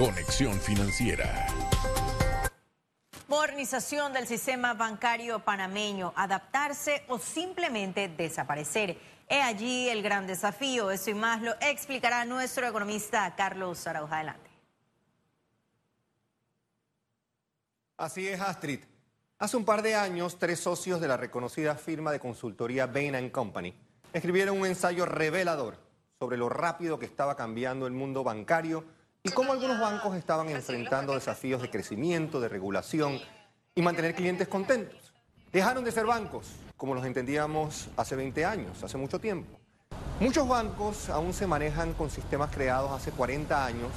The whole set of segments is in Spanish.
Conexión Financiera. Modernización del sistema bancario panameño, adaptarse o simplemente desaparecer. He allí el gran desafío. Eso y más lo explicará nuestro economista Carlos Arauja. Adelante. Así es, Astrid. Hace un par de años, tres socios de la reconocida firma de consultoría Bain Company escribieron un ensayo revelador sobre lo rápido que estaba cambiando el mundo bancario y cómo algunos bancos estaban enfrentando desafíos de crecimiento, de regulación y mantener clientes contentos. Dejaron de ser bancos, como los entendíamos hace 20 años, hace mucho tiempo. Muchos bancos aún se manejan con sistemas creados hace 40 años,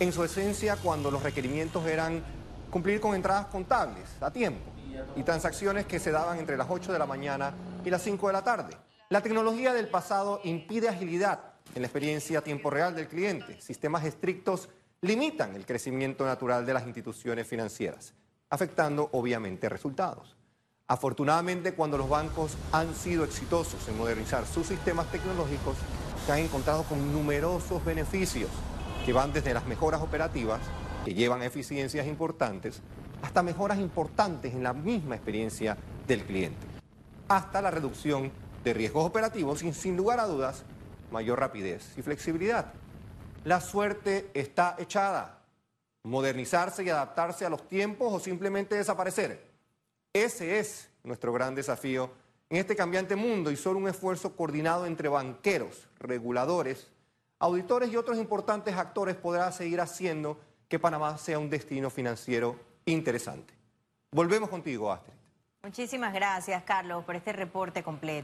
en su esencia cuando los requerimientos eran cumplir con entradas contables a tiempo y transacciones que se daban entre las 8 de la mañana y las 5 de la tarde. La tecnología del pasado impide agilidad en la experiencia a tiempo real del cliente. Sistemas estrictos limitan el crecimiento natural de las instituciones financieras, afectando obviamente resultados. Afortunadamente, cuando los bancos han sido exitosos en modernizar sus sistemas tecnológicos, se han encontrado con numerosos beneficios que van desde las mejoras operativas, que llevan a eficiencias importantes, hasta mejoras importantes en la misma experiencia del cliente, hasta la reducción de riesgos operativos y sin lugar a dudas mayor rapidez y flexibilidad. La suerte está echada. Modernizarse y adaptarse a los tiempos o simplemente desaparecer. Ese es nuestro gran desafío en este cambiante mundo y solo un esfuerzo coordinado entre banqueros, reguladores, auditores y otros importantes actores podrá seguir haciendo que Panamá sea un destino financiero interesante. Volvemos contigo, Astrid. Muchísimas gracias, Carlos, por este reporte completo.